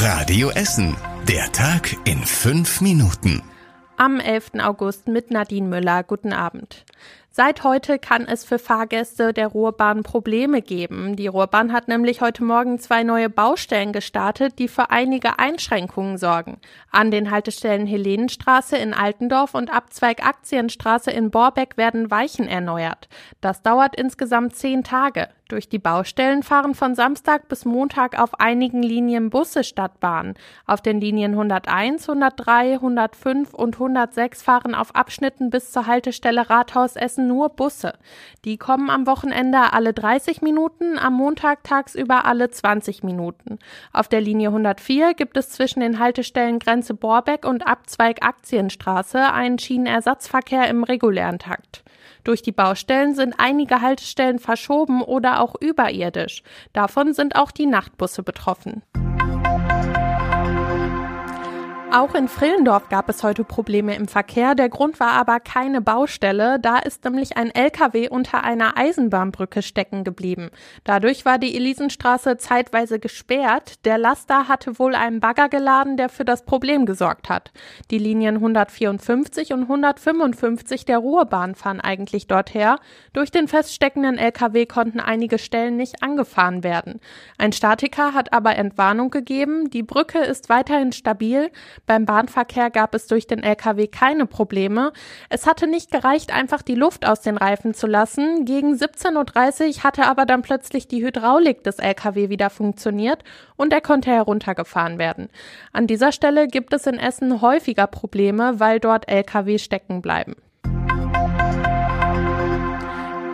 Radio Essen. Der Tag in fünf Minuten. Am 11. August mit Nadine Müller. Guten Abend. Seit heute kann es für Fahrgäste der Ruhrbahn Probleme geben. Die Ruhrbahn hat nämlich heute Morgen zwei neue Baustellen gestartet, die für einige Einschränkungen sorgen. An den Haltestellen Helenenstraße in Altendorf und Abzweig Aktienstraße in Borbeck werden Weichen erneuert. Das dauert insgesamt zehn Tage. Durch die Baustellen fahren von Samstag bis Montag auf einigen Linien Busse statt Bahn. Auf den Linien 101, 103, 105 und 106 fahren auf Abschnitten bis zur Haltestelle Rathaus Essen nur Busse. Die kommen am Wochenende alle 30 Minuten, am Montag tagsüber alle 20 Minuten. Auf der Linie 104 gibt es zwischen den Haltestellen Grenze Borbeck und Abzweig Aktienstraße einen Schienenersatzverkehr im regulären Takt. Durch die Baustellen sind einige Haltestellen verschoben oder auch überirdisch. Davon sind auch die Nachtbusse betroffen. Auch in Frillendorf gab es heute Probleme im Verkehr. Der Grund war aber keine Baustelle. Da ist nämlich ein LKW unter einer Eisenbahnbrücke stecken geblieben. Dadurch war die Elisenstraße zeitweise gesperrt. Der Laster hatte wohl einen Bagger geladen, der für das Problem gesorgt hat. Die Linien 154 und 155 der Ruhrbahn fahren eigentlich dorther. Durch den feststeckenden LKW konnten einige Stellen nicht angefahren werden. Ein Statiker hat aber Entwarnung gegeben. Die Brücke ist weiterhin stabil. Beim Bahnverkehr gab es durch den LKW keine Probleme. Es hatte nicht gereicht, einfach die Luft aus den Reifen zu lassen. Gegen 17.30 Uhr hatte aber dann plötzlich die Hydraulik des LKW wieder funktioniert und er konnte heruntergefahren werden. An dieser Stelle gibt es in Essen häufiger Probleme, weil dort LKW stecken bleiben.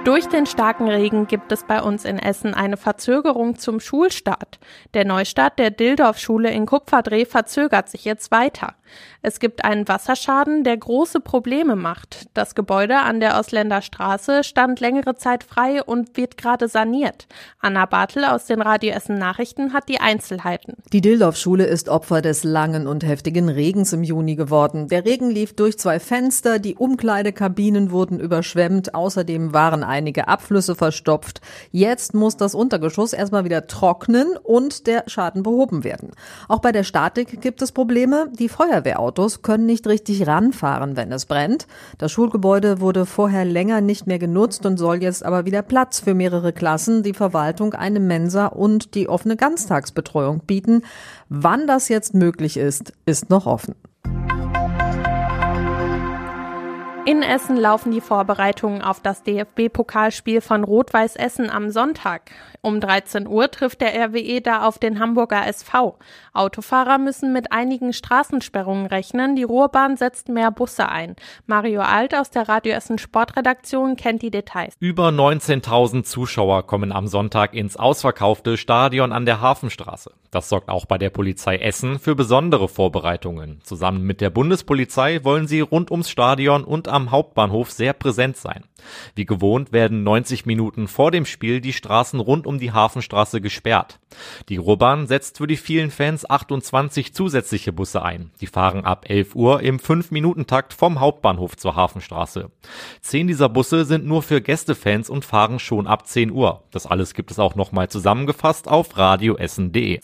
Durch den starken Regen gibt es bei uns in Essen eine Verzögerung zum Schulstart. Der Neustart der Dildorf-Schule in Kupferdreh verzögert sich jetzt weiter. Es gibt einen Wasserschaden, der große Probleme macht. Das Gebäude an der Ausländer Straße stand längere Zeit frei und wird gerade saniert. Anna Bartel aus den Radio Essen Nachrichten hat die Einzelheiten. Die Dildorf-Schule ist Opfer des langen und heftigen Regens im Juni geworden. Der Regen lief durch zwei Fenster, die Umkleidekabinen wurden überschwemmt, außerdem waren einige Abflüsse verstopft. Jetzt muss das Untergeschoss erstmal wieder trocknen und der Schaden behoben werden. Auch bei der Statik gibt es Probleme. Die Feuerwehrautos können nicht richtig ranfahren, wenn es brennt. Das Schulgebäude wurde vorher länger nicht mehr genutzt und soll jetzt aber wieder Platz für mehrere Klassen, die Verwaltung, eine Mensa und die offene Ganztagsbetreuung bieten. Wann das jetzt möglich ist, ist noch offen. In Essen laufen die Vorbereitungen auf das DFB-Pokalspiel von Rot-Weiß Essen am Sonntag. Um 13 Uhr trifft der RWE da auf den Hamburger SV. Autofahrer müssen mit einigen Straßensperrungen rechnen. Die Ruhrbahn setzt mehr Busse ein. Mario Alt aus der Radio Essen Sportredaktion kennt die Details. Über 19.000 Zuschauer kommen am Sonntag ins ausverkaufte Stadion an der Hafenstraße. Das sorgt auch bei der Polizei Essen für besondere Vorbereitungen. Zusammen mit der Bundespolizei wollen sie rund ums Stadion und am Hauptbahnhof sehr präsent sein. Wie gewohnt werden 90 Minuten vor dem Spiel die Straßen rund um die Hafenstraße gesperrt. Die Ruhrbahn setzt für die vielen Fans 28 zusätzliche Busse ein. Die fahren ab 11 Uhr im 5-Minuten-Takt vom Hauptbahnhof zur Hafenstraße. Zehn dieser Busse sind nur für Gästefans und fahren schon ab 10 Uhr. Das alles gibt es auch nochmal zusammengefasst auf radioessen.de.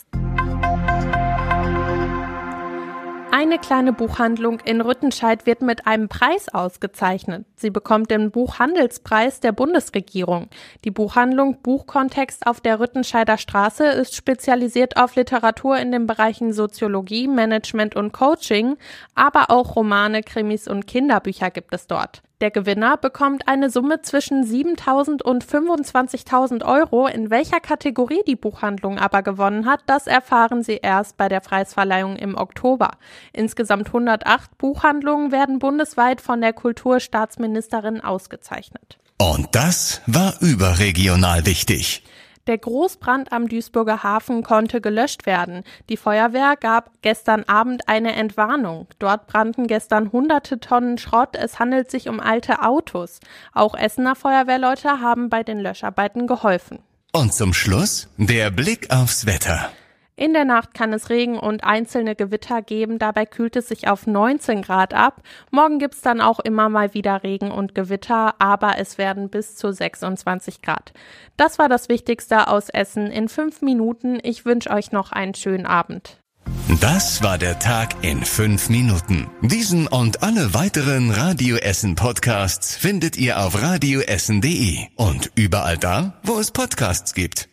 Eine kleine Buchhandlung in Rüttenscheid wird mit einem Preis ausgezeichnet. Sie bekommt den Buchhandelspreis der Bundesregierung. Die Buchhandlung Buchkontext auf der Rüttenscheider Straße ist spezialisiert auf Literatur in den Bereichen Soziologie, Management und Coaching, aber auch Romane, Krimis und Kinderbücher gibt es dort. Der Gewinner bekommt eine Summe zwischen 7.000 und 25.000 Euro. In welcher Kategorie die Buchhandlung aber gewonnen hat, das erfahren Sie erst bei der Preisverleihung im Oktober. Insgesamt 108 Buchhandlungen werden bundesweit von der Kulturstaatsministerin ausgezeichnet. Und das war überregional wichtig. Der Großbrand am Duisburger Hafen konnte gelöscht werden. Die Feuerwehr gab gestern Abend eine Entwarnung. Dort brannten gestern hunderte Tonnen Schrott. Es handelt sich um alte Autos. Auch Essener Feuerwehrleute haben bei den Löscharbeiten geholfen. Und zum Schluss der Blick aufs Wetter. In der Nacht kann es Regen und einzelne Gewitter geben. Dabei kühlt es sich auf 19 Grad ab. Morgen gibt's dann auch immer mal wieder Regen und Gewitter, aber es werden bis zu 26 Grad. Das war das Wichtigste aus Essen in fünf Minuten. Ich wünsche euch noch einen schönen Abend. Das war der Tag in fünf Minuten. Diesen und alle weiteren Radio Essen Podcasts findet ihr auf radioessen.de und überall da, wo es Podcasts gibt.